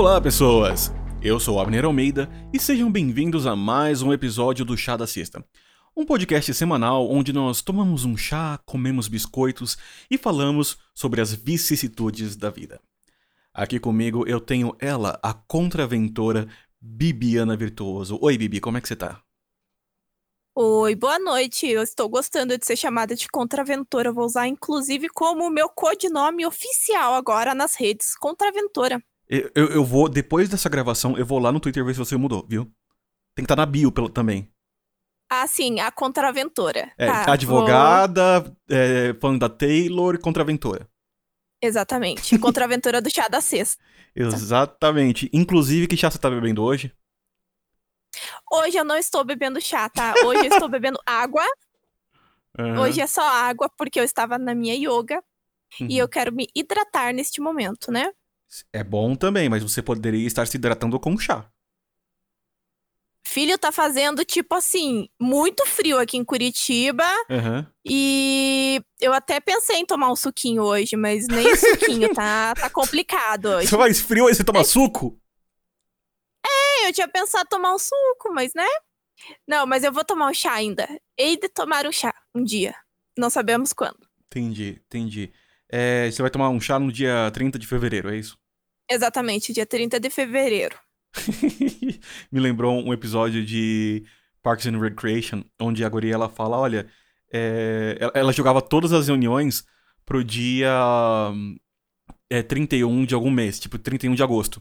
Olá, pessoas! Eu sou Abner Almeida e sejam bem-vindos a mais um episódio do Chá da Sexta. Um podcast semanal onde nós tomamos um chá, comemos biscoitos e falamos sobre as vicissitudes da vida. Aqui comigo eu tenho ela, a contraventora Bibiana Virtuoso. Oi, Bibi, como é que você tá? Oi, boa noite. Eu estou gostando de ser chamada de Contraventora. Vou usar, inclusive, como meu codinome oficial agora nas redes. Contraventora. Eu, eu, eu, vou, depois dessa gravação, eu vou lá no Twitter ver se você mudou, viu? Tem que estar tá na bio pelo, também. Ah, sim, a Contraventora. É, tá, advogada, vou... é, fã da Taylor, Contraventora. Exatamente. Contraventora do chá da sexta. Exatamente. Inclusive, que chá você tá bebendo hoje? Hoje eu não estou bebendo chá, tá? Hoje eu estou bebendo água. Uhum. Hoje é só água, porque eu estava na minha yoga. Uhum. E eu quero me hidratar neste momento, né? É bom também, mas você poderia estar se hidratando com chá. Filho, tá fazendo, tipo assim, muito frio aqui em Curitiba. Uhum. E eu até pensei em tomar um suquinho hoje, mas nem suquinho, tá, tá complicado hoje. Você faz frio e você toma é... suco? É, eu tinha pensado em tomar um suco, mas né? Não, mas eu vou tomar um chá ainda. Hei de tomar um chá um dia. Não sabemos quando. Entendi, entendi. É, você vai tomar um chá no dia 30 de fevereiro, é isso? Exatamente, dia 30 de fevereiro. Me lembrou um episódio de Parks and Recreation, onde a guria ela fala, olha, é, ela, jogava todas as reuniões pro dia é, 31 de algum mês, tipo 31 de agosto.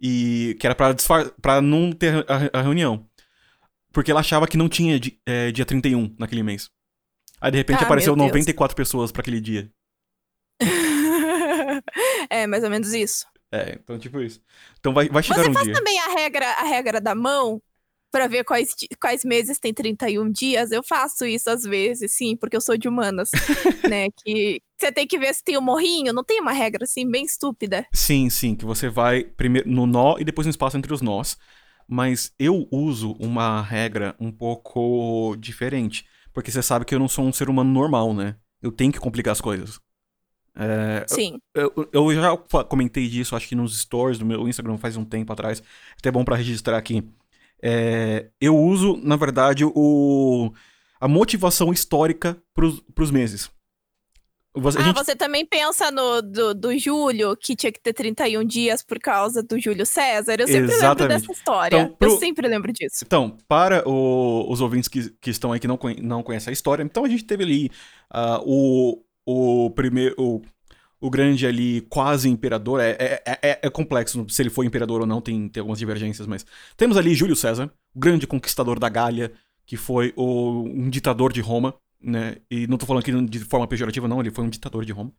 E que era pra, pra não ter a, a reunião. Porque ela achava que não tinha é, dia 31 naquele mês. Aí de repente ah, apareceu 94 pessoas para aquele dia. é, mais ou menos isso. É, então tipo isso. Então vai, vai chegar Você um dia. Você faz também a regra, a regra da mão para ver quais, quais meses tem 31 dias? Eu faço isso às vezes, sim, porque eu sou de humanas, né? Que você tem que ver se tem o um morrinho, não tem uma regra assim bem estúpida. Sim, sim, que você vai primeiro no nó e depois no espaço entre os nós. Mas eu uso uma regra um pouco diferente, porque você sabe que eu não sou um ser humano normal, né? Eu tenho que complicar as coisas. É, Sim. Eu, eu, já comentei disso, acho que nos stories do meu Instagram faz um tempo atrás. Até bom para registrar aqui. É, eu uso, na verdade, o, a motivação histórica para os meses. Você, ah, gente... você também pensa no do, do Júlio, que tinha que ter 31 dias por causa do Júlio César? Eu sempre Exatamente. lembro dessa história. Então, pro... Eu sempre lembro disso. Então, para o, os ouvintes que, que estão aí que não, não conhecem a história, então a gente teve ali uh, o, o primeiro. O, o grande ali, quase imperador, é, é, é, é, complexo se ele foi imperador ou não, tem, tem algumas divergências, mas. Temos ali Júlio César, o grande conquistador da Gália, que foi o, um ditador de Roma, né? E não tô falando aqui de forma pejorativa, não, ele foi um ditador de Roma.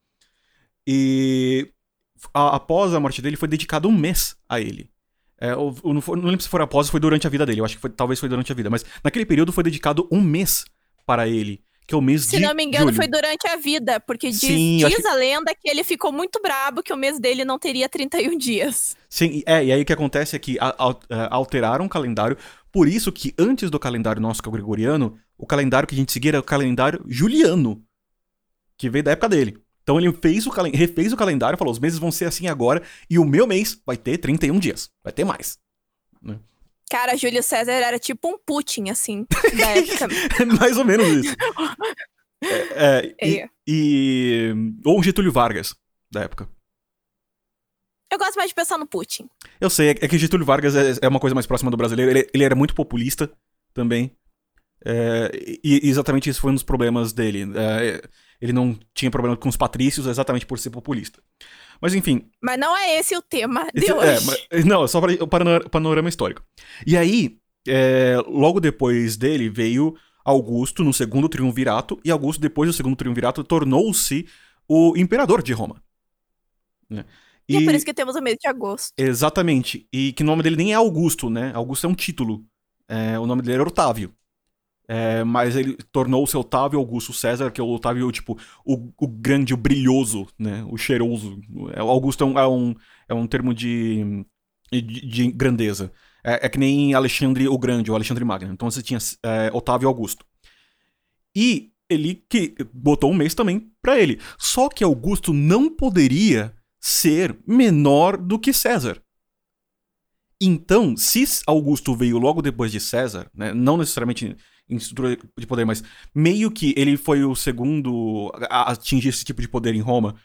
E a, após a morte dele, foi dedicado um mês a ele. É, não, não, lembro se foi após ou foi durante a vida dele, eu acho que foi, talvez foi durante a vida, mas naquele período foi dedicado um mês para ele que é o mês Se de Se não me engano, julho. foi durante a vida, porque diz, Sim, diz que... a lenda que ele ficou muito brabo que o mês dele não teria 31 dias. Sim, é, e aí o que acontece é que é, alteraram o calendário, por isso que antes do calendário nosso, que é o gregoriano, o calendário que a gente seguia era o calendário juliano, que veio da época dele. Então ele fez o refez o calendário, falou, os meses vão ser assim agora, e o meu mês vai ter 31 dias, vai ter mais. Né? Cara, Júlio César era tipo um Putin, assim, da época. É mais ou menos isso. É, é. E, e, Ou Getúlio Vargas, da época. Eu gosto mais de pensar no Putin. Eu sei, é que Getúlio Vargas é, é uma coisa mais próxima do brasileiro. Ele, ele era muito populista também. É, e exatamente isso foi um dos problemas dele. É, ele não tinha problema com os patrícios exatamente por ser populista. Mas enfim. Mas não é esse o tema de esse, é, hoje. Mas, não, é só para o panorama, panorama histórico. E aí, é, logo depois dele veio Augusto no segundo triunvirato, e Augusto, depois do segundo triunvirato, tornou-se o imperador de Roma. Né? E, e, é por isso que temos o mês de agosto. Exatamente. E que o nome dele nem é Augusto, né? Augusto é um título. É, o nome dele era Otávio. É, mas ele tornou-se Otávio Augusto César, que é o Otávio, tipo, o, o grande, o brilhoso, né? O cheiroso. É, Augusto é um, é um, é um termo de, de, de grandeza. É, é, que nem Alexandre o Grande, ou Alexandre Magno. Então você tinha é, Otávio Augusto. E ele que botou um mês também para ele. Só que Augusto não poderia ser menor do que César. Então, se Augusto veio logo depois de César, né, não necessariamente em estrutura de poder, mas meio que ele foi o segundo a atingir esse tipo de poder em Roma,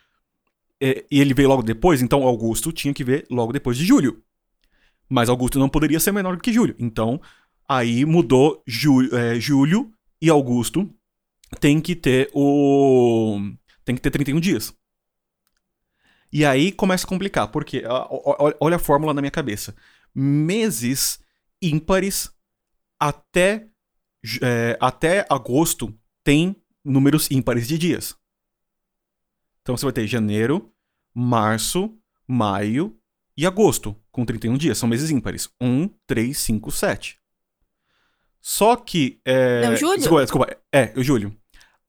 é, e ele veio logo depois, então Augusto tinha que ver logo depois de Júlio. Mas Augusto não poderia ser menor do que Júlio. Então, aí mudou Jú, é, Júlio e Augusto tem que ter o. tem que ter 31 dias. E aí começa a complicar, porque olha a fórmula na minha cabeça. Meses ímpares até, é, até agosto tem números ímpares de dias. Então você vai ter janeiro, março, maio e agosto, com 31 dias. São meses ímpares. 1, 3, 5, 7. Só que. É... Não, julho? Desculpa, desculpa. É, o julho.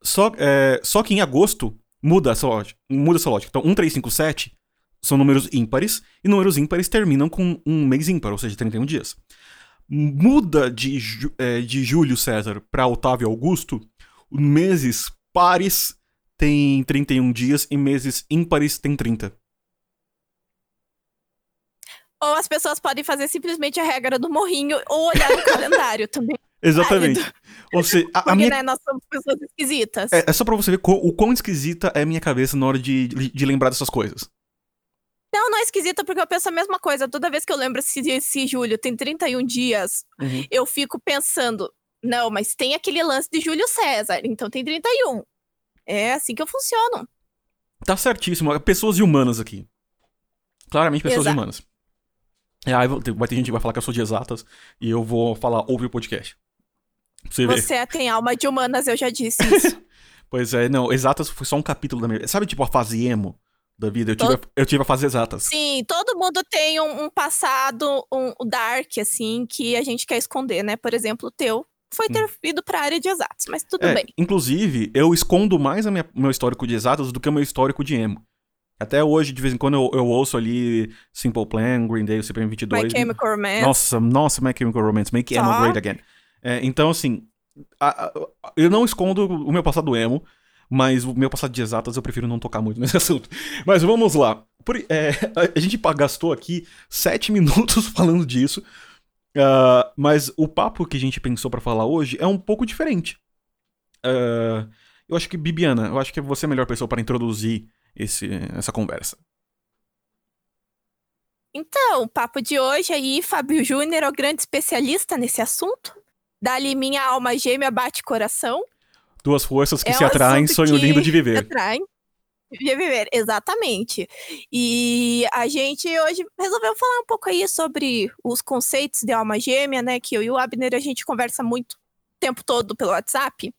Só, é... Só que em agosto muda essa lógica. Muda essa lógica. Então, 1, 3, 5, 7 são números ímpares, e números ímpares terminam com um mês ímpar, ou seja, 31 dias. Muda de, é, de Júlio César para Otávio Augusto, meses pares tem 31 dias e meses ímpares tem 30. Ou as pessoas podem fazer simplesmente a regra do morrinho ou olhar no calendário também. Exatamente. Ou seja, a, Porque, a minha... né, nós somos pessoas esquisitas. É, é, só pra você ver o quão esquisita é a minha cabeça na hora de, de lembrar dessas coisas. Não, não é esquisita, porque eu penso a mesma coisa. Toda vez que eu lembro se esse julho tem 31 dias, uhum. eu fico pensando, não, mas tem aquele lance de Júlio César, então tem 31. É assim que eu funciono. Tá certíssimo. Pessoas humanas aqui. Claramente pessoas Exato. humanas. É, aí vai ter gente que vai falar que eu sou de exatas e eu vou falar, ouve o podcast. Você. Você tem alma de humanas, eu já disse isso. pois é, não, exatas foi só um capítulo da minha vida. Sabe, tipo, a fase emo da vida? Eu tive, a, eu tive a fase exatas. Sim, todo mundo tem um, um passado, um, um dark, assim, que a gente quer esconder, né? Por exemplo, o teu foi ter hum. ido pra área de exatos, mas tudo é, bem. Inclusive, eu escondo mais o meu histórico de exatas do que o meu histórico de emo. Até hoje, de vez em quando, eu, eu ouço ali Simple Plan, Green Day, o CPM 22. My Chemical Romance. Nossa, nossa, My Chemical Romance, Make Emo Great Again. É, então, assim, a, a, eu não escondo o meu passado emo, mas o meu passado de exatas eu prefiro não tocar muito nesse assunto. Mas vamos lá. Por, é, a gente gastou aqui sete minutos falando disso, uh, mas o papo que a gente pensou para falar hoje é um pouco diferente. Uh, eu acho que, Bibiana, eu acho que você é a melhor pessoa para introduzir esse, essa conversa. Então, o papo de hoje aí, Fábio Júnior é o grande especialista nesse assunto. Dali minha alma gêmea bate coração. Duas forças que é se atraem, sonho lindo de viver. Atraem. De viver, exatamente. E a gente hoje resolveu falar um pouco aí sobre os conceitos de alma gêmea, né? Que eu e o Abner a gente conversa muito o tempo todo pelo WhatsApp.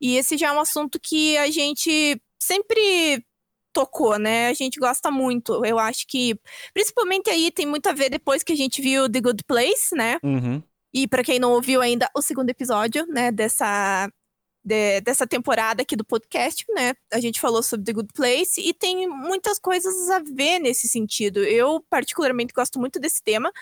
E esse já é um assunto que a gente sempre tocou, né? A gente gosta muito. Eu acho que, principalmente aí, tem muito a ver depois que a gente viu The Good Place, né? Uhum. E para quem não ouviu ainda o segundo episódio, né, dessa de, dessa temporada aqui do podcast, né? A gente falou sobre The Good Place e tem muitas coisas a ver nesse sentido. Eu, particularmente, gosto muito desse tema.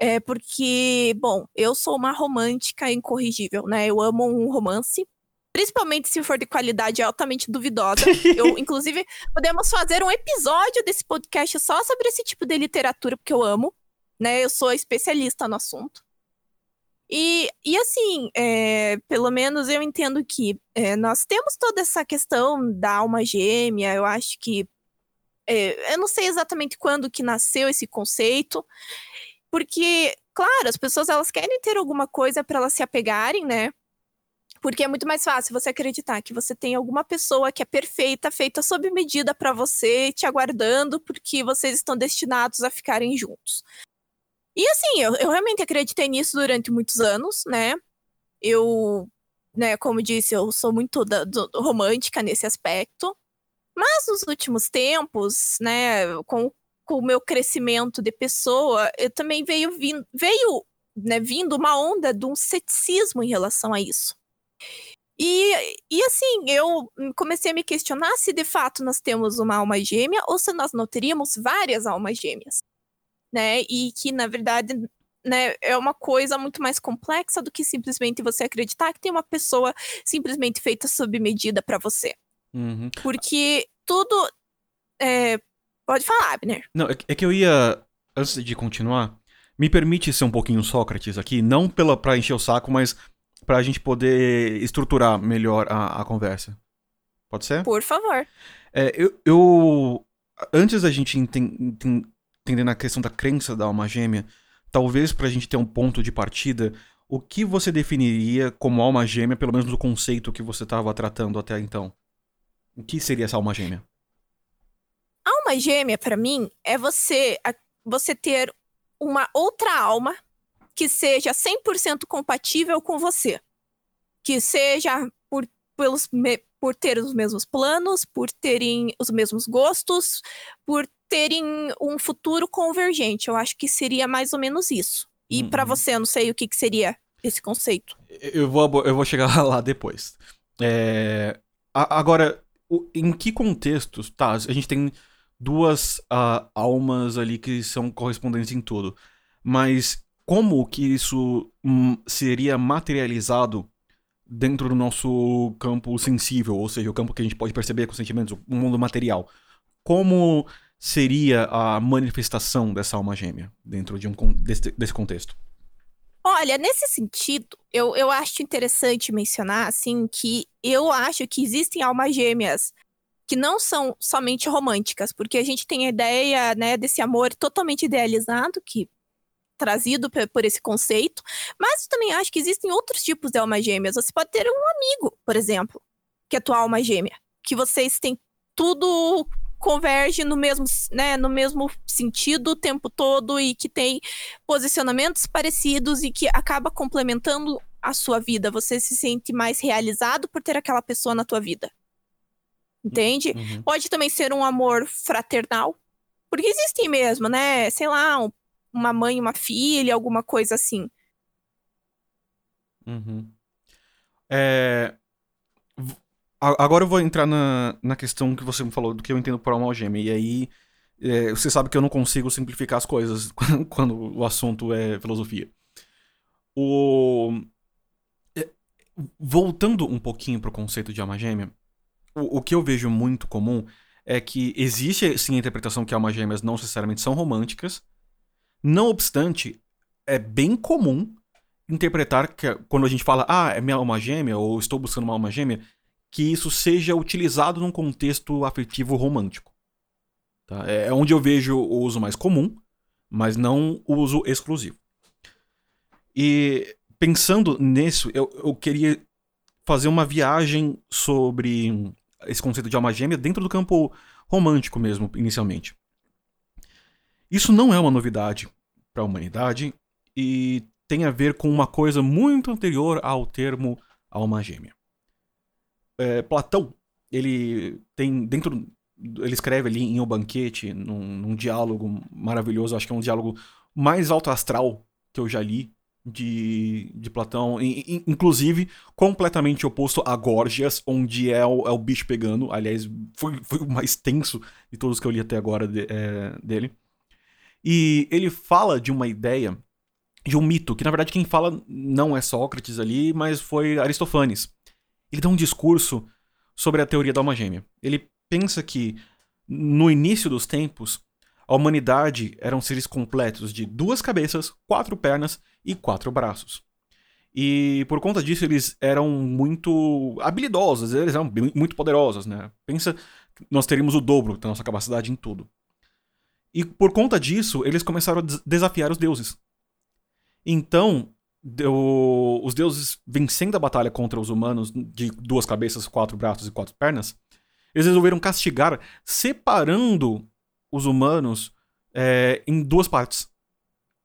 É porque, bom, eu sou uma romântica incorrigível, né? Eu amo um romance. Principalmente se for de qualidade altamente duvidosa. Eu, inclusive, podemos fazer um episódio desse podcast só sobre esse tipo de literatura, porque eu amo. Né? Eu sou especialista no assunto. E, e assim, é, pelo menos eu entendo que é, nós temos toda essa questão da alma gêmea, eu acho que. É, eu não sei exatamente quando que nasceu esse conceito, porque, claro, as pessoas elas querem ter alguma coisa para elas se apegarem, né? Porque é muito mais fácil você acreditar que você tem alguma pessoa que é perfeita, feita sob medida para você, te aguardando, porque vocês estão destinados a ficarem juntos. E assim, eu, eu realmente acreditei nisso durante muitos anos, né? Eu, né, como disse, eu sou muito da, do, romântica nesse aspecto. Mas nos últimos tempos, né, com, com o meu crescimento de pessoa, eu também veio, vindo, veio né, vindo uma onda de um ceticismo em relação a isso. E, e assim, eu comecei a me questionar se de fato nós temos uma alma gêmea ou se nós não teríamos várias almas gêmeas né? E que, na verdade, né, é uma coisa muito mais complexa do que simplesmente você acreditar que tem uma pessoa simplesmente feita sob medida para você. Uhum. Porque tudo. É... Pode falar, Abner. Não, é que eu ia. Antes de continuar, Me permite ser um pouquinho Sócrates aqui, não pela para encher o saco, mas para a gente poder estruturar melhor a, a conversa. Pode ser? Por favor. É, eu, eu, Antes da gente entender na questão da crença da alma gêmea, talvez para a gente ter um ponto de partida, o que você definiria como alma gêmea, pelo menos no conceito que você estava tratando até então? O que seria essa alma gêmea? Alma gêmea, para mim, é você, você ter uma outra alma que seja 100% compatível com você. Que seja por, pelos, por ter os mesmos planos, por terem os mesmos gostos, por terem um futuro convergente. Eu acho que seria mais ou menos isso. E uhum. para você, eu não sei o que, que seria esse conceito. Eu vou, eu vou chegar lá depois. É, agora, em que contextos? Tá, a gente tem duas uh, almas ali que são correspondentes em tudo. Mas como que isso hum, seria materializado dentro do nosso campo sensível, ou seja, o campo que a gente pode perceber com sentimentos, o mundo material? Como seria a manifestação dessa alma gêmea dentro de um, desse, desse contexto? Olha, nesse sentido, eu, eu acho interessante mencionar, assim, que eu acho que existem almas gêmeas que não são somente românticas, porque a gente tem a ideia, né, desse amor totalmente idealizado, que trazido por esse conceito, mas eu também acho que existem outros tipos de almas gêmeas. Você pode ter um amigo, por exemplo, que é tua alma gêmea, que vocês têm tudo converge no mesmo, né, no mesmo sentido o tempo todo e que tem posicionamentos parecidos e que acaba complementando a sua vida. Você se sente mais realizado por ter aquela pessoa na tua vida. Entende? Uhum. Pode também ser um amor fraternal. Porque existem mesmo, né? Sei lá, um, uma mãe uma filha, alguma coisa assim. Uhum. É... Agora eu vou entrar na, na questão que você me falou, do que eu entendo por alma gêmea. E aí, é, você sabe que eu não consigo simplificar as coisas quando o assunto é filosofia. O... É, voltando um pouquinho pro conceito de alma gêmea, o, o que eu vejo muito comum é que existe sim a interpretação que almas gêmeas não necessariamente são românticas. Não obstante, é bem comum interpretar que quando a gente fala, ah, é minha alma gêmea, ou estou buscando uma alma gêmea, que isso seja utilizado num contexto afetivo romântico. Tá? É, é onde eu vejo o uso mais comum, mas não o uso exclusivo. E pensando nisso, eu, eu queria fazer uma viagem sobre esse conceito de alma gêmea dentro do campo romântico mesmo, inicialmente. Isso não é uma novidade para a humanidade e tem a ver com uma coisa muito anterior ao termo alma gêmea. É, Platão, ele tem dentro ele escreve ali em O Banquete, num, num, diálogo maravilhoso, acho que é um diálogo mais alto astral que eu já li, de, de Platão, inclusive completamente oposto a Gorgias, onde é o, é o bicho pegando. Aliás, foi, foi o mais tenso de todos que eu li até agora de, é, dele. E ele fala de uma ideia, de um mito, que na verdade quem fala não é Sócrates ali, mas foi Aristofanes. Ele dá um discurso sobre a teoria da alma gêmea. Ele pensa que no início dos tempos a humanidade eram seres completos de duas cabeças, quatro pernas e quatro braços. E por conta disso eles eram muito habilidosos, eles eram muito poderosos, né? Pensa que nós teríamos o dobro da nossa capacidade em tudo. E por conta disso, eles começaram a desafiar os deuses. Então, deu, os deuses vencendo a batalha contra os humanos de duas cabeças, quatro braços e quatro pernas, eles resolveram castigar separando os humanos é, em duas partes.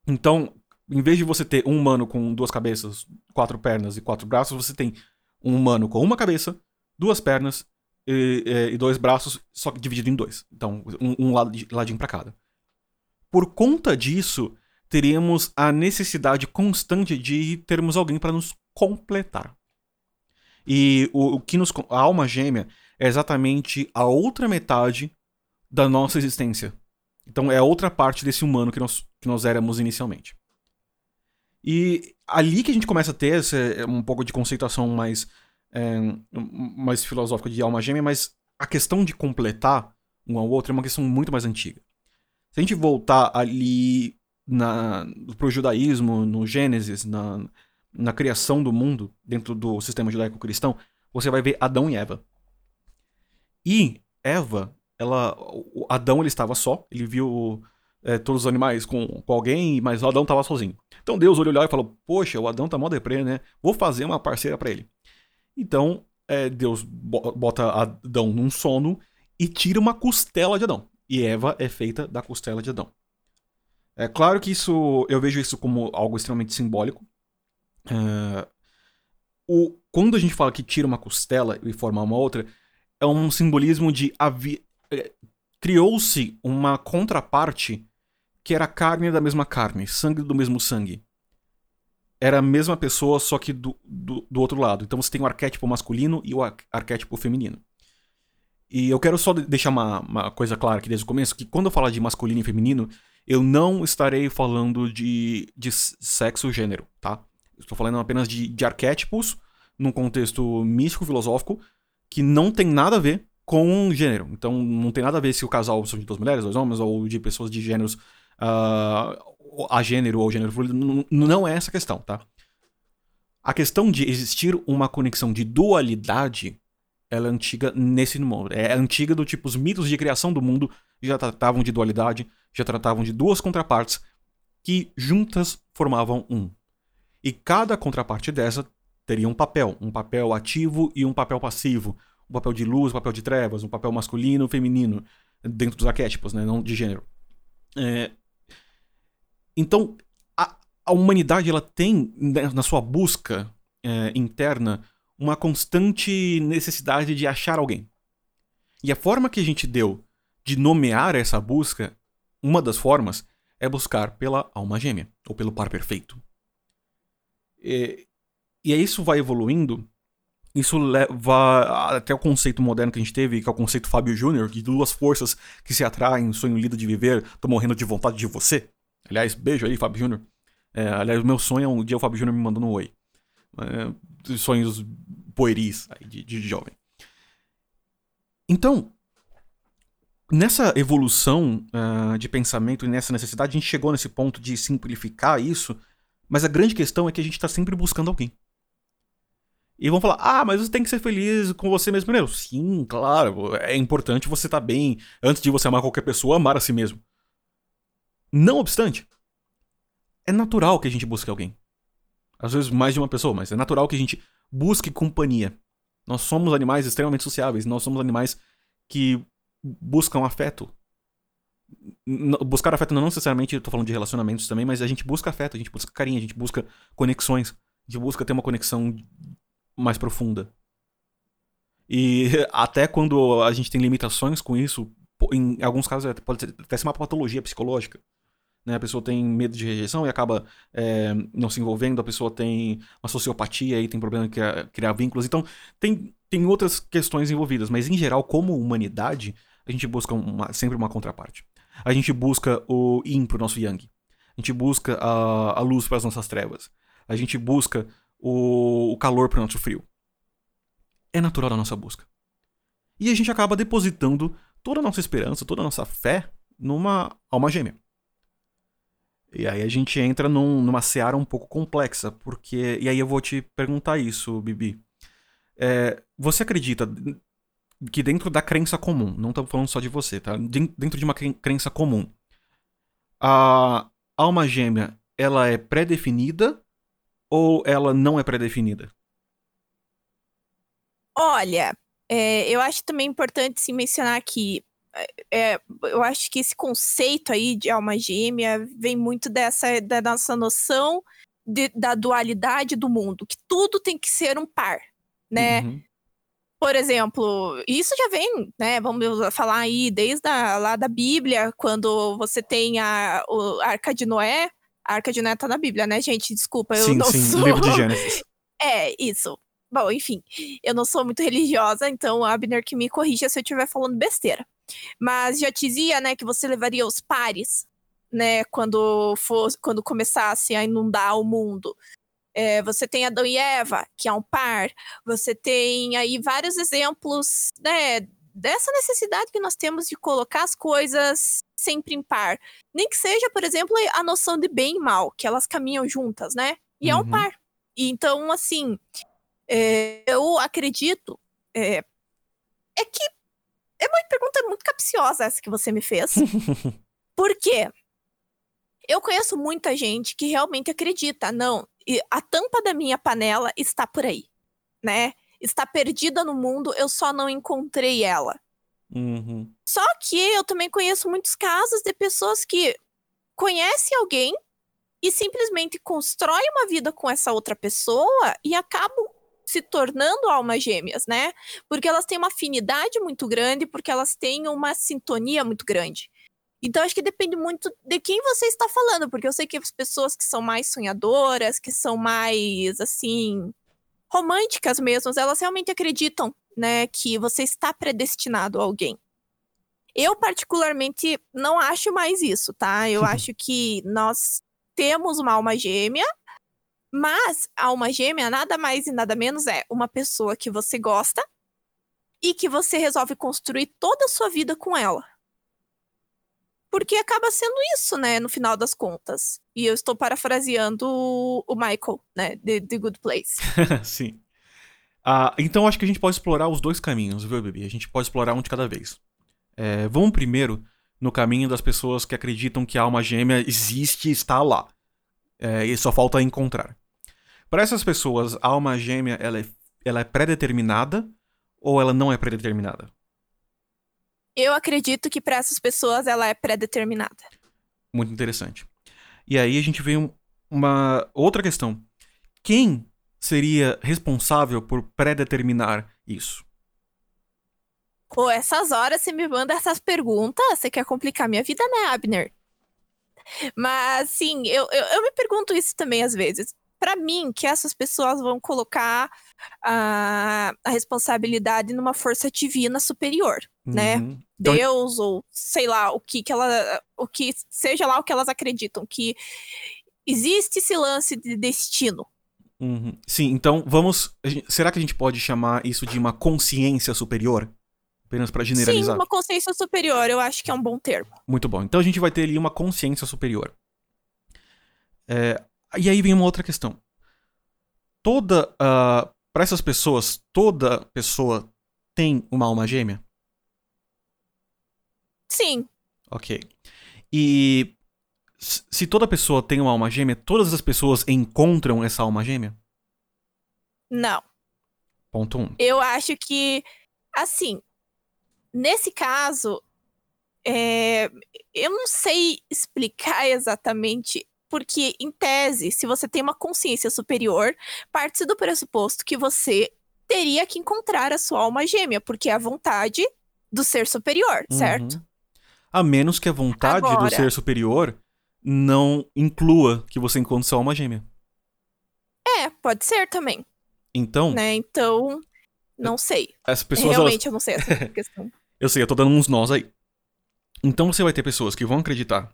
Então, em vez de você ter um humano com duas cabeças, quatro pernas e quatro braços, você tem um humano com uma cabeça, duas pernas e, e, e dois braços, só dividido em dois. Então, um, um lado, ladinho para cada. Por conta disso, teríamos a necessidade constante de termos alguém para nos completar. E o, o que nos. A alma gêmea é exatamente a outra metade da nossa existência. Então é outra parte desse humano que nós, que nós éramos inicialmente. E ali que a gente começa a ter é, um pouco de conceituação mais, é, mais filosófica de alma gêmea, mas a questão de completar um ao outro é uma questão muito mais antiga. Se a gente voltar ali na, pro judaísmo, no Gênesis, na, na criação do mundo, dentro do sistema judaico-cristão, você vai ver Adão e Eva. E Eva, ela, o Adão ele estava só, ele viu é, todos os animais com, com alguém, mas o Adão estava sozinho. Então Deus olhou e falou: Poxa, o Adão tá mó deprê, né? Vou fazer uma parceira para ele. Então é, Deus bota Adão num sono e tira uma costela de Adão. E Eva é feita da costela de Adão. É claro que isso eu vejo isso como algo extremamente simbólico. É, o, quando a gente fala que tira uma costela e forma uma outra, é um simbolismo de é, criou-se uma contraparte que era carne da mesma carne, sangue do mesmo sangue. Era a mesma pessoa, só que do, do, do outro lado. Então você tem o arquétipo masculino e o arquétipo feminino. E eu quero só deixar uma, uma coisa clara aqui desde o começo, que quando eu falar de masculino e feminino, eu não estarei falando de, de sexo gênero, tá? Estou falando apenas de, de arquétipos num contexto místico, filosófico, que não tem nada a ver com gênero. Então, não tem nada a ver se o casal são de duas mulheres, dois homens, ou de pessoas de gêneros uh, a gênero ou gênero fluido. Não, é essa questão, tá? A questão de existir uma conexão de dualidade, ela é antiga nesse mundo. É antiga do tipo, os mitos de criação do mundo já tratavam de dualidade, já tratavam de duas contrapartes que juntas formavam um. E cada contraparte dessa teria um papel, um papel ativo e um papel passivo, um papel de luz, um papel de trevas, um papel masculino, feminino, dentro dos arquétipos, né, não de gênero. É... Então, a, a, humanidade ela tem né, na sua busca é, interna uma constante necessidade de achar alguém. E a forma que a gente deu de nomear essa busca, uma das formas é buscar pela alma gêmea, ou pelo par perfeito. E, e aí isso vai evoluindo, isso leva até o conceito moderno que a gente teve, que é o conceito Fábio Júnior, de duas forças que se atraem, sonho lido de viver, tô morrendo de vontade de você. Aliás, beijo aí, Fábio Júnior. É, aliás, o meu sonho é um dia o Fábio Júnior me mandando um oi. É, sonhos pueris de, de jovem. Então, nessa evolução uh, de pensamento e nessa necessidade, a gente chegou nesse ponto de simplificar isso mas a grande questão é que a gente tá sempre buscando alguém. E vão falar, ah, mas você tem que ser feliz com você mesmo. Meu, sim, claro, é importante você estar tá bem. Antes de você amar qualquer pessoa, amar a si mesmo. Não obstante, é natural que a gente busque alguém. Às vezes mais de uma pessoa, mas é natural que a gente busque companhia. Nós somos animais extremamente sociáveis, nós somos animais que buscam afeto, buscar afeto não necessariamente, eu tô falando de relacionamentos também, mas a gente busca afeto, a gente busca carinho, a gente busca conexões, a gente busca ter uma conexão mais profunda. E até quando a gente tem limitações com isso, em alguns casos é, pode até ser uma patologia psicológica. Né? A pessoa tem medo de rejeição e acaba é, não se envolvendo, a pessoa tem uma sociopatia e tem problema de criar, criar vínculos. Então, tem, tem outras questões envolvidas, mas em geral, como humanidade, a gente busca uma, sempre uma contraparte. A gente busca o yin pro nosso yang. A gente busca a, a luz para as nossas trevas. A gente busca o, o calor pro nosso frio. É natural da nossa busca. E a gente acaba depositando toda a nossa esperança, toda a nossa fé numa alma gêmea. E aí a gente entra num, numa seara um pouco complexa, porque. E aí eu vou te perguntar isso, Bibi. É, você acredita que dentro da crença comum, não estamos falando só de você, tá? Dentro de uma crença comum, a alma gêmea, ela é pré-definida ou ela não é pré-definida? Olha, é, eu acho também importante se mencionar que é, eu acho que esse conceito aí de alma gêmea vem muito dessa da nossa noção de, da dualidade do mundo, que tudo tem que ser um par, né? Uhum. Por exemplo, isso já vem, né? Vamos falar aí desde a, lá da Bíblia, quando você tem a, a Arca de Noé. A Arca de Noé tá na Bíblia, né, gente? Desculpa, eu sim, não sim, sou. livro de Gênesis. É, isso. Bom, enfim, eu não sou muito religiosa, então a Abner que me corrija se eu estiver falando besteira. Mas já dizia, né, que você levaria os pares, né, quando fosse, quando começasse a inundar o mundo. É, você tem Adão e Eva, que é um par. Você tem aí vários exemplos, né, dessa necessidade que nós temos de colocar as coisas sempre em par. Nem que seja, por exemplo, a noção de bem e mal, que elas caminham juntas, né? E é um Uhum. par. E Então, assim, é, eu acredito. É, é que é uma pergunta muito capciosa essa que você me fez. Por quê? Eu conheço muita gente que realmente acredita, não, e a tampa da minha panela está por aí, né? Está perdida no mundo, eu só não encontrei ela. Uhum. Só que eu também conheço muitos casos de pessoas que conhecem alguém e simplesmente constroem uma vida com essa outra pessoa e acabam se tornando almas gêmeas, né? Porque elas têm uma afinidade muito grande, porque elas têm uma sintonia muito grande. Então, acho que depende muito de quem você está falando, porque eu sei que as pessoas que são mais sonhadoras, que são mais, assim, românticas mesmo, elas realmente acreditam, né, que você está predestinado a alguém. Eu, particularmente, não acho mais isso, tá? Eu acho que nós temos uma alma gêmea, mas a alma gêmea nada mais e nada menos é uma pessoa que você gosta e que você resolve construir toda a sua vida com ela. Porque acaba sendo isso, né, no final das contas. E eu estou parafraseando o Michael, né, de The Good Place. Sim. Ah, então acho que a gente pode explorar os dois caminhos, viu, Bibi? A gente pode explorar um de cada vez. É, vamos primeiro no caminho das pessoas que acreditam que a alma gêmea existe e está lá. É, e só falta encontrar. Para essas pessoas, a alma gêmea ela é, ela é pré-determinada ou ela não é pré-determinada? Eu acredito que para essas pessoas ela é pré-determinada. Muito interessante. E aí a gente vê um- uma outra questão. Quem seria responsável por pré-determinar isso? Pô, essas horas você me manda essas perguntas, você quer complicar minha vida, né, Abner? Mas, sim, eu, eu, eu me pergunto isso também às vezes. Pra mim, que essas pessoas vão colocar a, a responsabilidade numa força divina superior, né? Uhum. Então- Deus ou sei lá o que que ela, o que seja lá o que elas acreditam que existe esse lance de destino. Uhum. Sim, então vamos. Será que a gente pode chamar isso de uma consciência superior? Apenas para Sim, generalizar. uma consciência superior, eu acho que é um bom termo. Muito bom. Então a gente vai ter ali uma consciência superior. É, e aí vem uma outra questão. Toda. para essas pessoas, toda pessoa tem uma alma gêmea? Sim, Ok. E se toda pessoa tem uma alma gêmea, todas as pessoas encontram essa alma gêmea? não. Ponto um. Eu acho que, assim, nesse caso, é, eu não sei explicar exatamente, porque, em tese, se você tem uma consciência superior, parte do pressuposto que você teria que encontrar a sua alma gêmea, porque é a vontade do ser superior, certo? A menos que a vontade do Agora- ser superior não inclua que você encontre sua alma gêmea. É, pode ser também, Então, né? Então, não sei. as pessoas. elas- Realmente, eu não sei essa questão. Eu sei, eu tô dando uns nós aí. Então você vai ter pessoas que vão acreditar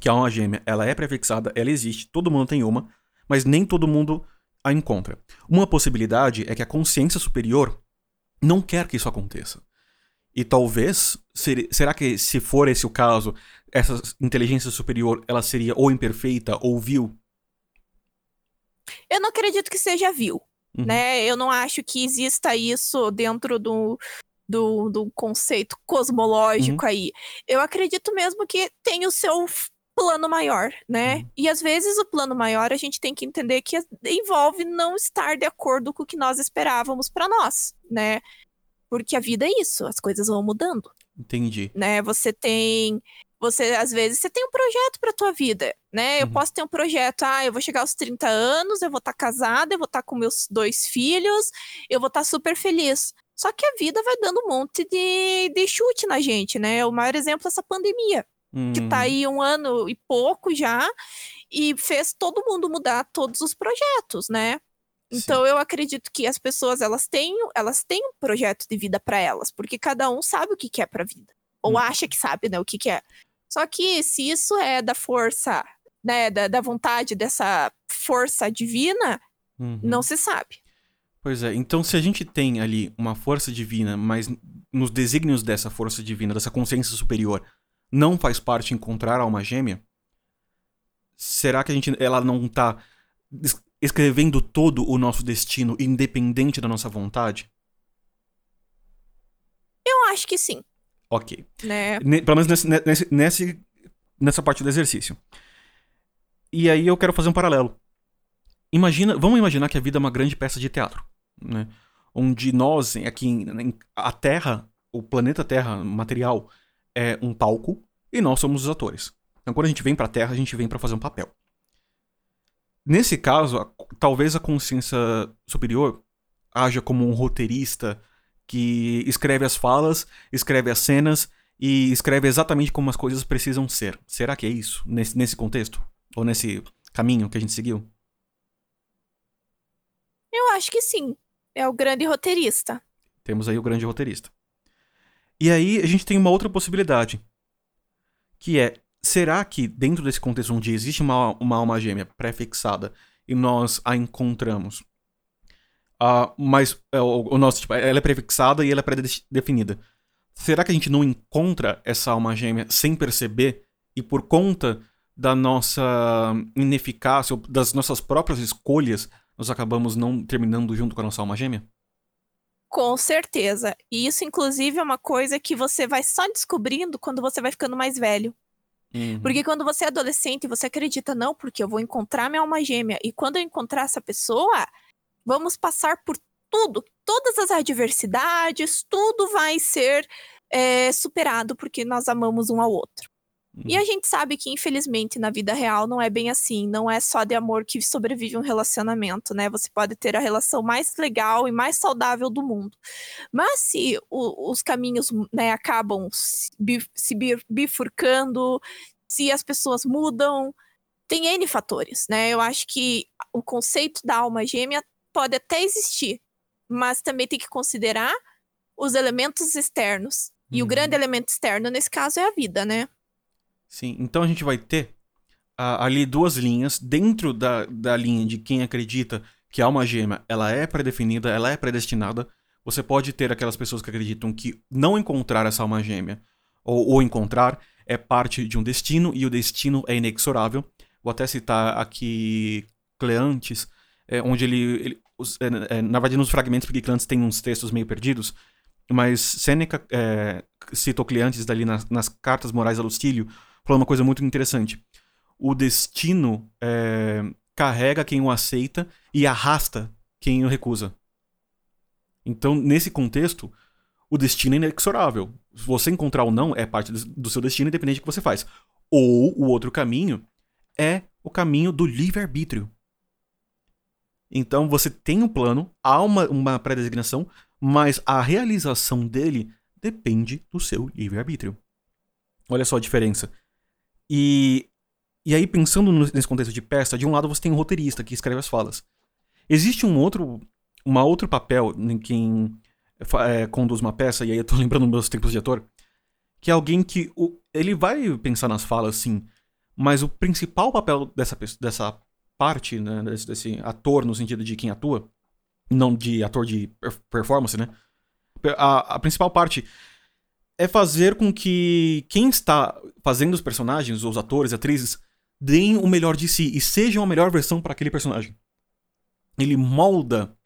que a alma gêmea ela é prefixada, ela existe, todo mundo tem uma, mas nem todo mundo a encontra. Uma possibilidade é que a consciência superior não quer que isso aconteça. E talvez, ser- será que se for esse o caso, essa inteligência superior ela seria ou imperfeita ou vil? Eu não acredito que seja vil, Uhum. né? Eu não acho que exista isso dentro do, do, do conceito cosmológico Uhum. aí. Eu acredito mesmo que tem o seu plano maior, né? Uhum. E às vezes o plano maior a gente tem que entender que envolve não estar de acordo com o que nós esperávamos pra nós, né? Porque a vida é isso, as coisas vão mudando Entendi. né? Você tem, você às vezes você tem um projeto para tua vida, né? Eu Uhum. posso ter um projeto, ah, eu vou chegar aos 30 anos, eu vou estar casada, eu vou estar com meus dois filhos, eu vou estar super feliz. Só que a vida vai dando um monte de, de chute na gente, né? O maior exemplo é essa pandemia, que Hum, tá aí um ano e pouco já, e fez todo mundo mudar todos os projetos, né? Sim. Então eu acredito que as pessoas elas têm, elas têm um projeto de vida para elas, porque cada um sabe o que quer para a vida, ou Hum. acha que sabe, né, o que quer. Só que se isso é da força, né, da, da vontade dessa força divina, Uhum. não se sabe. Pois é, então se a gente tem ali uma força divina, mas nos desígnios dessa força divina, dessa consciência superior, não faz parte encontrar a alma gêmea, será que a gente, ela não está escrevendo todo o nosso destino independente da nossa vontade? Eu acho que sim. Ok. Né? Pelo menos nesse, nesse, nesse, nessa parte do exercício. E aí eu quero fazer um paralelo. Imagina, vamos imaginar que a vida é uma grande peça de teatro, né? Onde nós, aqui em, a Terra, o planeta Terra material, é um palco e nós somos os atores. Então quando a gente vem pra Terra, a gente vem para fazer um papel. Nesse caso, a, talvez a consciência superior haja como um roteirista que escreve as falas, escreve as cenas e escreve exatamente como as coisas precisam ser. Será que é isso? Nesse, nesse contexto? Ou nesse caminho que a gente seguiu? Eu acho que sim. É o grande roteirista. Temos aí o grande roteirista. E aí a gente tem uma outra possibilidade. Que é, será que dentro desse contexto onde existe uma, uma alma gêmea pré-fixada e nós a encontramos, Uh, mas é, o, o, nosso, tipo, ela é prefixada e ela é pré-definida. Será que a gente não encontra essa alma gêmea sem perceber e por conta da nossa ineficácia, das nossas próprias escolhas, nós acabamos não terminando junto com a nossa alma gêmea? Com certeza. E isso, inclusive, é uma coisa que você vai só descobrindo quando você vai ficando mais velho. Uhum. Porque quando você é adolescente, você acredita, não, porque eu vou encontrar minha alma gêmea. E quando eu encontrar essa pessoa, Vamos passar por tudo, todas as adversidades, tudo vai ser é, superado porque nós amamos um ao outro. E a uhum. gente sabe que, infelizmente, na vida real não é bem assim. Não é só de amor que sobrevive um relacionamento, né? Você pode ter a relação mais legal e mais saudável do mundo. Mas se o, os caminhos né, acabam se, se bifurcando, se as pessoas mudam, tem N fatores, né? Eu acho que o conceito da alma gêmea pode até existir, mas também tem que considerar os elementos externos. E uhum. o grande elemento externo, nesse caso, é a vida, né? Sim, então a gente vai ter ali duas linhas. Dentro da, da linha de quem acredita que a alma gêmea ela é predefinida, ela é predestinada, você pode ter aquelas pessoas que acreditam que não encontrar essa alma gêmea, ou, ou encontrar, é parte de um destino, e o destino é inexorável. Vou até citar aqui Cleantes, é, onde ele. ele os, é, é, na verdade, nos fragmentos, porque Cleantes tem uns textos meio perdidos, mas Sêneca é, citou Cleantes dali nas, nas cartas morais a Lucílio, falando uma coisa muito interessante. O destino é, carrega quem o aceita e arrasta quem o recusa. Então, nesse contexto, o destino é inexorável. Você encontrar ou não, é parte do seu destino, independente do que você faz. Ou o outro caminho é o caminho do livre-arbítrio. Então você tem um plano, há uma, uma pré-designação, mas a realização dele depende do seu livre-arbítrio. Olha só a diferença. E, e aí, pensando nesse contexto de peça, de um lado você tem um roteirista que escreve as falas. Existe um outro, uma outro papel em quem é, conduz uma peça, e aí eu tô lembrando meus tempos de ator, que é alguém que o, ele vai pensar nas falas, sim, mas o principal papel dessa, dessa parte né, desse, desse, ator no sentido de quem atua, não de ator de performance, né? A, a, principal parte é fazer com que quem está fazendo os personagens, os atores, atrizes, deem o melhor de si e sejam a melhor versão para aquele personagem. Ele molda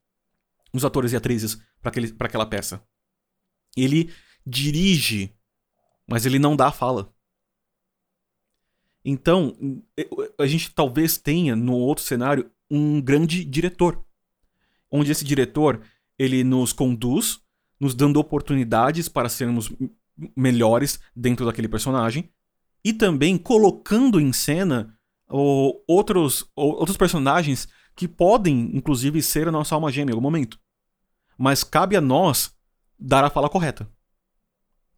os atores e atrizes para aquela peça. Ele dirige, mas ele não dá a fala. Então, a gente talvez tenha no outro cenário um grande diretor, onde esse diretor ele nos conduz, nos dando oportunidades para sermos melhores dentro daquele personagem e também colocando em cena o, outros, o, outros personagens que podem, inclusive, ser a nossa alma gêmea em algum momento. Mas cabe a nós dar a fala correta.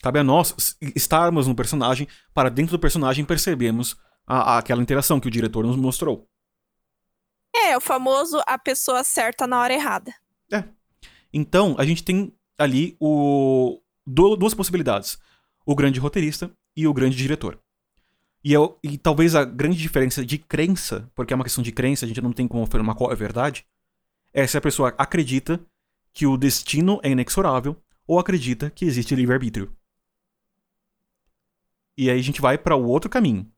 Cabe a nós estarmos no personagem para dentro do personagem percebermos a, a, aquela interação que o diretor nos mostrou. É, o famoso a pessoa certa na hora errada. É. Então, a gente tem ali o duas possibilidades. O grande roteirista e o grande diretor. E, eu, e talvez a grande diferença de crença, porque é uma questão de crença, a gente não tem como afirmar qual é a verdade, é se a pessoa acredita que o destino é inexorável ou acredita que existe livre-arbítrio. E aí a gente vai para o outro caminho,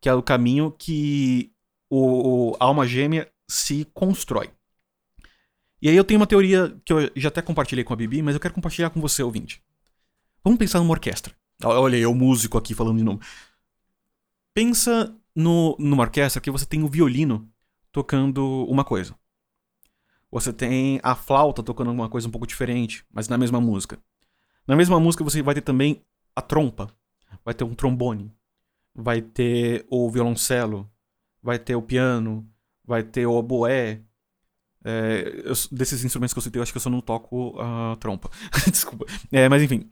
que é o caminho que o, o, a alma gêmea se constrói. E aí eu tenho uma teoria que eu já até compartilhei com a Bibi, mas eu quero compartilhar com você, ouvinte. Vamos pensar numa orquestra. Olha, eu músico aqui falando de novo. Pensa no, numa orquestra que você tem o violino tocando uma coisa. Você tem a flauta tocando uma coisa um pouco diferente, mas na mesma música. Na mesma música você vai ter também a trompa, vai ter um trombone, vai ter o violoncelo, vai ter o piano, vai ter o oboé. É, eu, desses instrumentos que eu citei, eu acho que eu só não toco a trompa. Desculpa. É, mas enfim,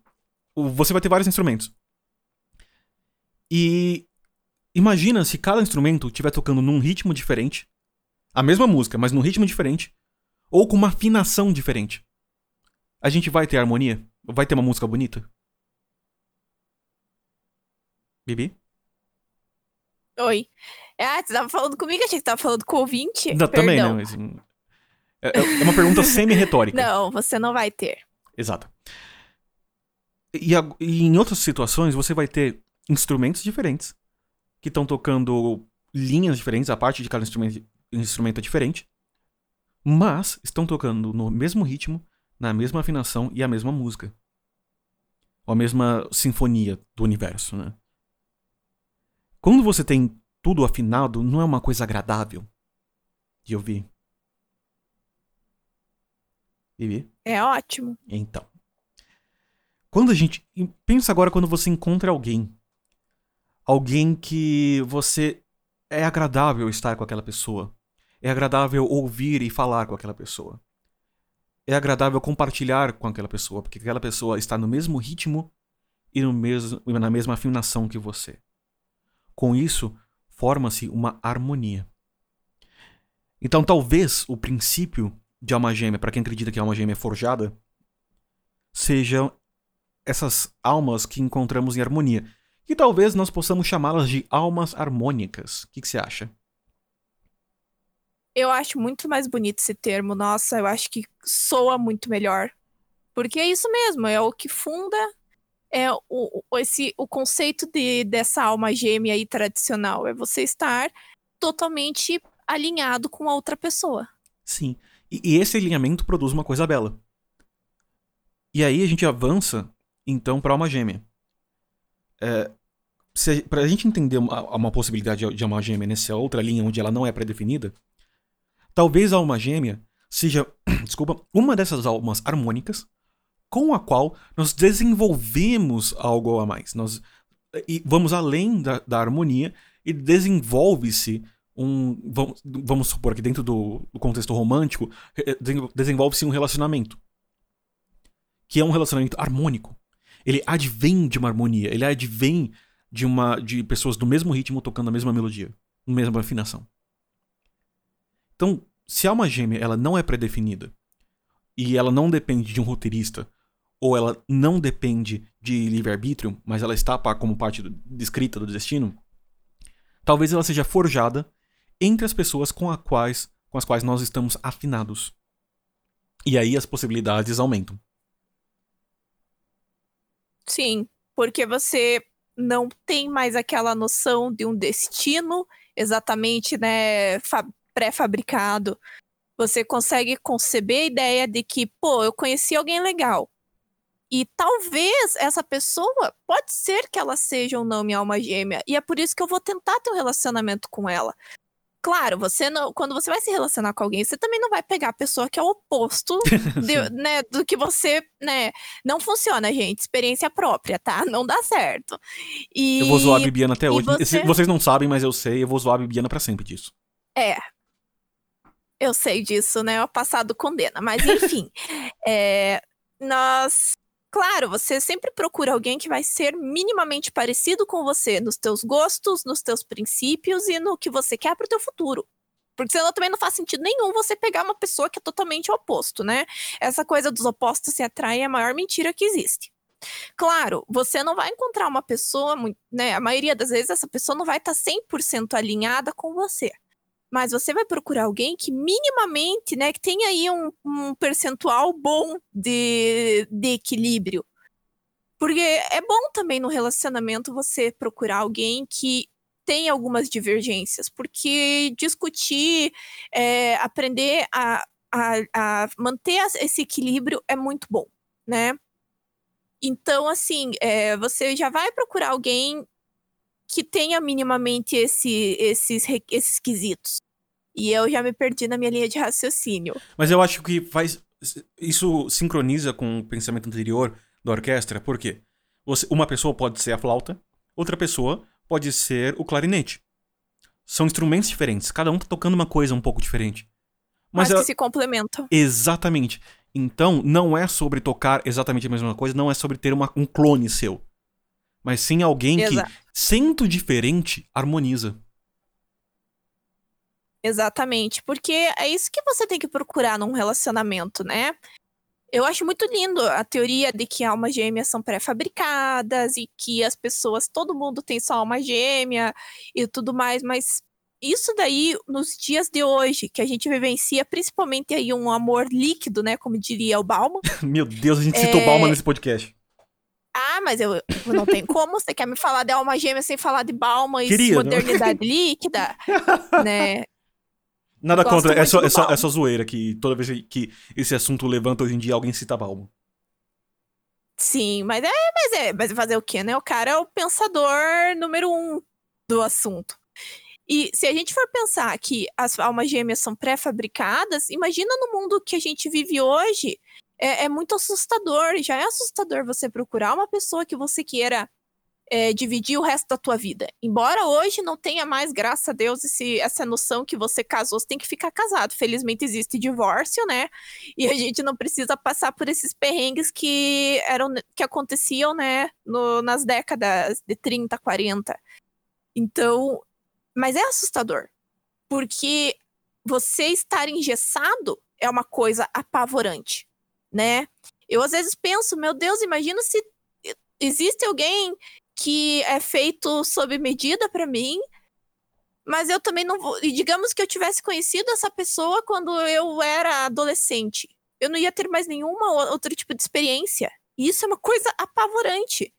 você vai ter vários instrumentos. E imagina se cada instrumento estiver tocando num ritmo diferente, a mesma música, mas num ritmo diferente, ou com uma afinação diferente. A gente vai ter harmonia? Vai ter uma música bonita? Bibi? Oi. Ah, você tava falando comigo? Achei que você tava falando com o ouvinte. Não, também não. Assim, é, é uma pergunta semi-retórica. não, você não vai ter. Exato. E, e, em outras situações, você vai ter instrumentos diferentes que estão tocando linhas diferentes, a parte de cada instrumento, instrumento é diferente mas estão tocando no mesmo ritmo, na mesma afinação e a mesma música. Ou a mesma sinfonia do universo, né? Quando você tem tudo afinado, não é uma coisa agradável de ouvir. Vivi? É ótimo. Então. Quando a gente. Pensa agora quando você encontra alguém. Alguém que você. É agradável estar com aquela pessoa. É agradável ouvir e falar com aquela pessoa. É agradável compartilhar com aquela pessoa, porque aquela pessoa está no mesmo ritmo e no mesmo, na mesma afinação que você. Com isso, forma-se uma harmonia. Então, talvez o princípio de alma gêmea, para quem acredita que a alma gêmea é forjada, sejam essas almas que encontramos em harmonia. E talvez nós possamos chamá-las de almas harmônicas. O que, que você acha? Eu acho muito mais bonito esse termo. Nossa, eu acho que soa muito melhor. Porque é isso mesmo, é o que funda é o, esse, o conceito de, dessa alma gêmea aí tradicional. É você estar totalmente alinhado com a outra pessoa. Sim. E, e esse alinhamento produz uma coisa bela. E aí a gente avança, então, para alma gêmea. É, para a gente entender uma, uma possibilidade de alma gêmea nessa outra linha onde ela não é pré-definida, Talvez a alma gêmea seja, desculpa, uma dessas almas harmônicas com a qual nós desenvolvemos algo a mais. Nós e vamos além da, da harmonia e desenvolve-se um. Vamos, vamos, supor que dentro do, do contexto romântico, desenvolve-se um relacionamento. Que é um relacionamento harmônico. Ele advém de uma harmonia, ele advém de uma de pessoas do mesmo ritmo tocando a mesma melodia, a mesma afinação. Então, se a alma gêmea ela não é pré-definida e ela não depende de um roteirista ou ela não depende de livre-arbítrio, mas ela está como parte descrita do destino, talvez ela seja forjada entre as pessoas com, quais, com as quais nós estamos afinados. E aí as possibilidades aumentam. Sim, porque você não tem mais aquela noção de um destino exatamente, né, pré-fabricado. Você consegue conceber a ideia de que, pô, eu conheci alguém legal. E talvez essa pessoa, pode ser que ela seja ou não minha alma gêmea. E é por isso que eu vou tentar ter um relacionamento com ela. Claro, você não, quando você vai se relacionar com alguém, você também não vai pegar a pessoa que é o oposto de, né, do que você, né? Não funciona, gente. Experiência própria, tá? Não dá certo. E, eu vou zoar a Bibiana até hoje. Você... Vocês não sabem, mas eu sei. Eu vou zoar a Bibiana pra sempre disso. É, eu sei disso, né? O passado condena. Mas, enfim. é, nós. Claro, você sempre procura alguém que vai ser minimamente parecido com você nos teus gostos, nos teus princípios e no que você quer pro teu futuro. Porque senão também não faz sentido nenhum você pegar uma pessoa que é totalmente oposto, né? Essa coisa dos opostos se atraem é a maior mentira que existe. Claro, você não vai encontrar uma pessoa, né? A maioria das vezes essa pessoa não vai estar tá 100% alinhada com você. Mas você vai procurar alguém que minimamente, né, que tenha aí um, um percentual bom de, de equilíbrio. Porque é bom também no relacionamento você procurar alguém que tem algumas divergências, porque discutir, é, aprender a, a, a, manter esse equilíbrio é muito bom, né? Então, assim, é, você já vai procurar alguém que tenha minimamente esse, esses, esses quesitos. E eu já me perdi na minha linha de raciocínio. Mas eu acho que faz. Isso sincroniza com o pensamento anterior da orquestra, por quê? Você, uma pessoa pode ser a flauta, outra pessoa pode ser o clarinete. São instrumentos diferentes, cada um tá tocando uma coisa um pouco diferente. Mas, Mas ela... que se complementam. Exatamente. Então, não é sobre tocar exatamente a mesma coisa, não é sobre ter uma, um clone seu. Mas sim alguém Exato. que, sendo diferente, harmoniza. Exatamente, porque é isso que você tem que procurar num relacionamento, né? Eu acho muito lindo a teoria de que almas gêmeas são pré-fabricadas e que as pessoas, todo mundo tem só alma gêmea e tudo mais, mas isso daí, nos dias de hoje, que a gente vivencia principalmente aí um amor líquido, né? Como diria o Balma. Meu Deus, a gente citou é... Balma nesse podcast. Ah, mas eu, eu não tem como. Você quer me falar de alma gêmea sem falar de Balma e Queria, modernidade líquida, né? Nada Gosto contra, é só, é, só, é só zoeira que toda vez que esse assunto levanta hoje em dia, alguém cita Balmo. Sim, mas é, mas é, mas fazer o quê, né? O cara é o pensador número um do assunto. E se a gente for pensar que as almas gêmeas são pré-fabricadas, imagina no mundo que a gente vive hoje, é, é, muito assustador. Já é assustador você procurar uma pessoa que você queira é, dividir o resto da tua vida. Embora hoje não tenha mais, graças a Deus, esse, essa noção que você casou, você tem que ficar casado. Felizmente existe divórcio, né? E a gente não precisa passar por esses perrengues que eram que aconteciam, né, no, nas décadas de 30, 40. Então, mas é assustador. Porque você estar engessado é uma coisa apavorante, né? Eu às vezes penso, meu Deus, imagina se existe alguém que é feito sob medida para mim, mas eu também não vou. E digamos que eu tivesse conhecido essa pessoa quando eu era adolescente. Eu não ia ter mais nenhuma outro tipo de experiência. E isso é uma coisa apavorante.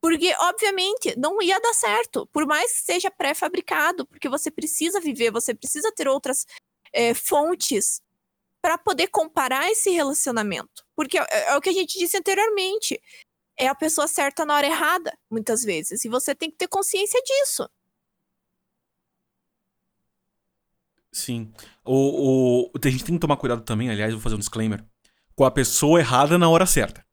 Porque, obviamente, não ia dar certo. Por mais que seja pré-fabricado, porque você precisa viver, você precisa ter outras é, fontes para poder comparar esse relacionamento. Porque é, é o que a gente disse anteriormente é a pessoa certa na hora errada, muitas vezes. E você tem que ter consciência disso. Sim. O, o, a gente tem que tomar cuidado também, aliás, vou fazer um disclaimer, com a pessoa errada na hora certa.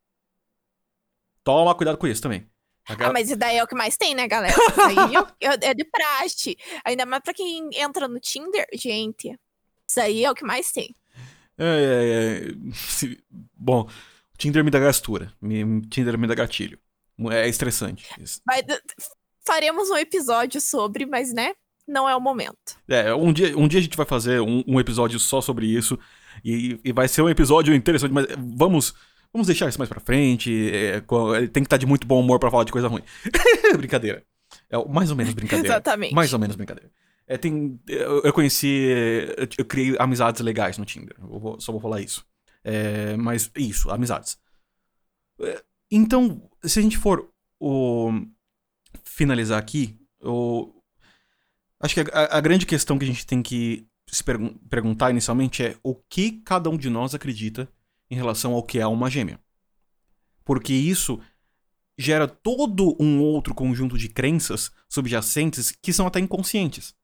Toma cuidado com isso também. Ah, mas isso daí é o que mais tem, né, galera? Isso aí é, é de praxe. Ainda mais pra quem entra no Tinder, gente. Isso aí é o que mais tem. É, é, é. Bom, Tinder me dá gastura. Me, Tinder me dá gatilho. É estressante. Mas, faremos um episódio sobre, mas né? Não é o momento. É, um dia, um dia a gente vai fazer um, um episódio só sobre isso. E, e, vai ser um episódio interessante, mas vamos. Vamos deixar isso mais pra frente. É, tem que estar de muito bom humor para falar de coisa ruim. brincadeira. É mais ou menos brincadeira. Exatamente. Mais ou menos brincadeira. É, tem, eu, eu conheci. Eu criei amizades legais no Tinder. Vou, só vou falar isso. É, mas isso, amizades. É, então, se a gente for o, finalizar aqui, o, acho que a, a, grande questão que a gente tem que se pergun perguntar inicialmente é o que cada um de nós acredita em relação ao que é uma gêmea. Porque isso gera todo um outro conjunto de crenças subjacentes que são até inconscientes.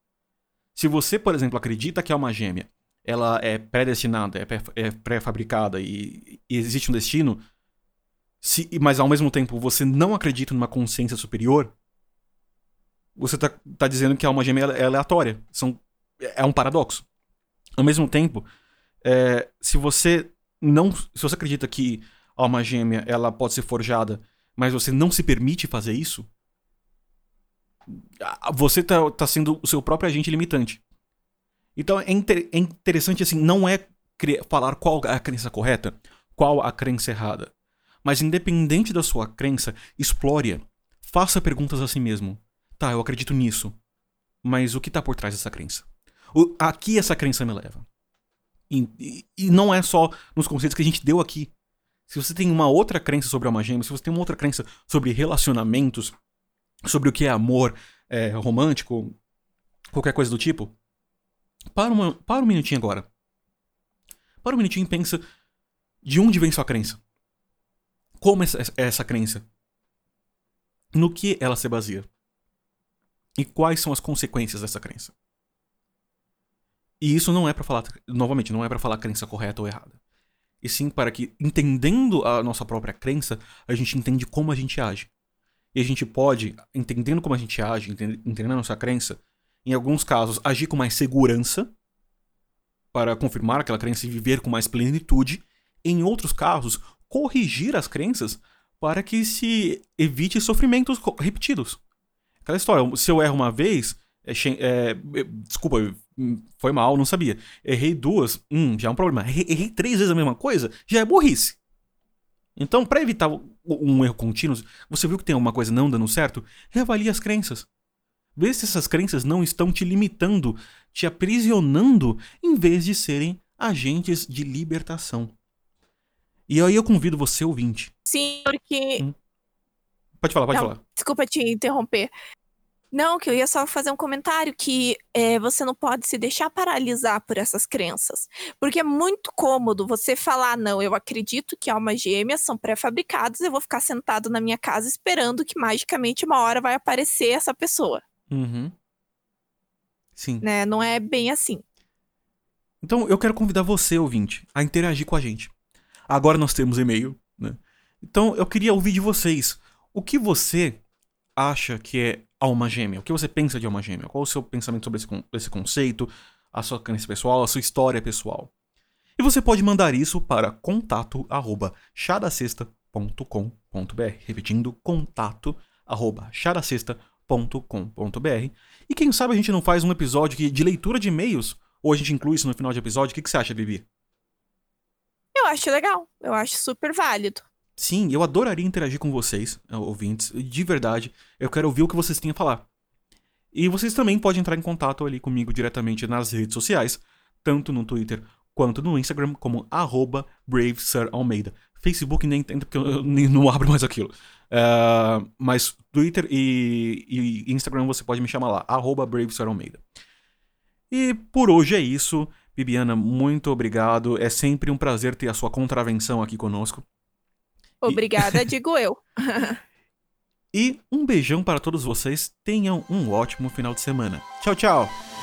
Se você, por exemplo, acredita que é uma gêmea ela é predestinada, é pré-fabricada e, e, existe um destino, se, mas ao mesmo tempo você não acredita numa consciência superior, você tá, tá dizendo que a alma gêmea é aleatória. São, é um paradoxo. Ao mesmo tempo, é, se você não. Se você acredita que a alma gêmea ela pode ser forjada, mas você não se permite fazer isso, você tá, tá sendo o seu próprio agente limitante. Então é, inter é interessante assim, não é falar qual a crença correta, qual a crença errada. Mas independente da sua crença, explore-a. Faça perguntas a si mesmo. Tá, eu acredito nisso. Mas o que está por trás dessa crença? O, aqui essa crença me leva. E, e, e, não é só nos conceitos que a gente deu aqui. Se você tem uma outra crença sobre alma gêmea, se você tem uma outra crença sobre relacionamentos, sobre o que é amor é, romântico, qualquer coisa do tipo, para, uma, para um minutinho agora. Para um minutinho e pensa de onde vem sua crença. Como é essa, essa crença? No que ela se baseia? E quais são as consequências dessa crença? E isso não é para falar, novamente, não é para falar crença correta ou errada. E sim para que, entendendo a nossa própria crença, a gente entende como a gente age. E a gente pode, entendendo como a gente age, entendendo a nossa crença, em alguns casos, agir com mais segurança para confirmar aquela crença e viver com mais plenitude. Em outros casos, corrigir as crenças para que se evite sofrimentos repetidos. Aquela história, se eu erro uma vez, é, é, desculpa, foi mal, não sabia. Errei duas, hum, já é um problema. Errei, errei três vezes a mesma coisa, já é burrice. Então, para evitar um erro contínuo, você viu que tem alguma coisa não dando certo? Reavalie as crenças. Vê se essas crenças não estão te limitando, te aprisionando, em vez de serem agentes de libertação. E aí eu convido você, ouvinte. Sim, porque. Hum. Pode falar, pode não, falar. Desculpa te interromper. Não, que eu ia só fazer um comentário que é, você não pode se deixar paralisar por essas crenças. Porque é muito cômodo você falar, não, eu acredito que almas gêmeas são pré-fabricadas, eu vou ficar sentado na minha casa esperando que magicamente uma hora vai aparecer essa pessoa. Uhum. Sim. Né? Não é bem assim. Então eu quero convidar você, ouvinte, a interagir com a gente. Agora nós temos e-mail, né? Então eu queria ouvir de vocês. O que você acha que é alma gêmea? O que você pensa de alma gêmea? Qual o seu pensamento sobre esse, esse conceito, a sua crença pessoal, a sua história pessoal? E você pode mandar isso para contato@chadacesta.com.br, repetindo contato@chadacesta.com.br. E quem sabe a gente não faz um episódio de leitura de e-mails ou a gente inclui isso no final de episódio? O que, que você acha, Bibi? Eu acho legal. Eu acho super válido. Sim, eu adoraria interagir com vocês, eh, ouvintes. De verdade, eu quero ouvir o que vocês têm a falar. E vocês também podem entrar em contato ali comigo diretamente nas redes sociais, tanto no Twitter quanto no Instagram, como BraveSirAlmeida. Facebook nem entendo porque eu não abro mais aquilo. Uh, mas Twitter e, e, Instagram você pode me chamar lá, arroba BraveSirAlmeida. E por hoje é isso. Bibiana, muito obrigado. É sempre um prazer ter a sua contravenção aqui conosco. Obrigada, e... digo eu. e um beijão para todos vocês. Tenham um ótimo final de semana. Tchau, tchau.